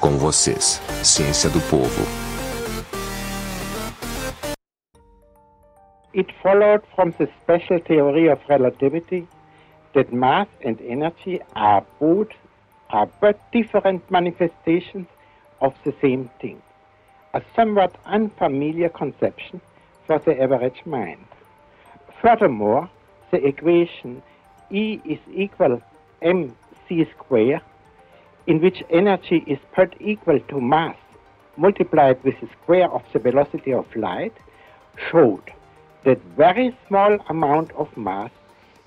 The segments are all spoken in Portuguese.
Com vocês, Ciência do Povo. It followed from the special theory of relativity that mass and energy are both are but different manifestations of the same thing. A somewhat unfamiliar conception for the average mind. Furthermore, the equation E is equal mc square, in which energy is part equal to mass multiplied with the square of the velocity of light, showed that very small amount of mass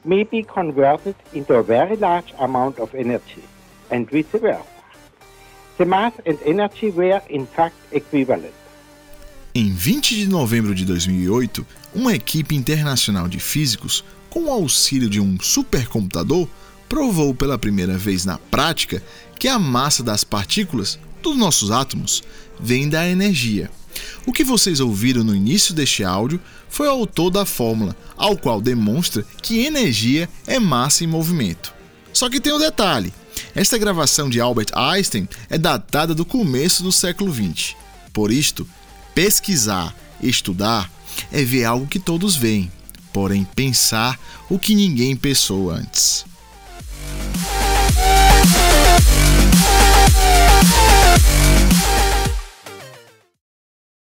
may be converted into a very large amount of energy, and vice versa. The mass and energy were in fact equivalent. Em 20 de novembro de 2008, uma equipe internacional de físicos, com o auxílio de um supercomputador, provou pela primeira vez na prática que a massa das partículas dos nossos átomos vem da energia. O que vocês ouviram no início deste áudio foi o autor da fórmula, ao qual demonstra que energia é massa em movimento. Só que tem um detalhe: esta gravação de Albert Einstein é datada do começo do século XX. Por isto, pesquisar, estudar, é ver algo que todos veem, porém pensar o que ninguém pensou antes.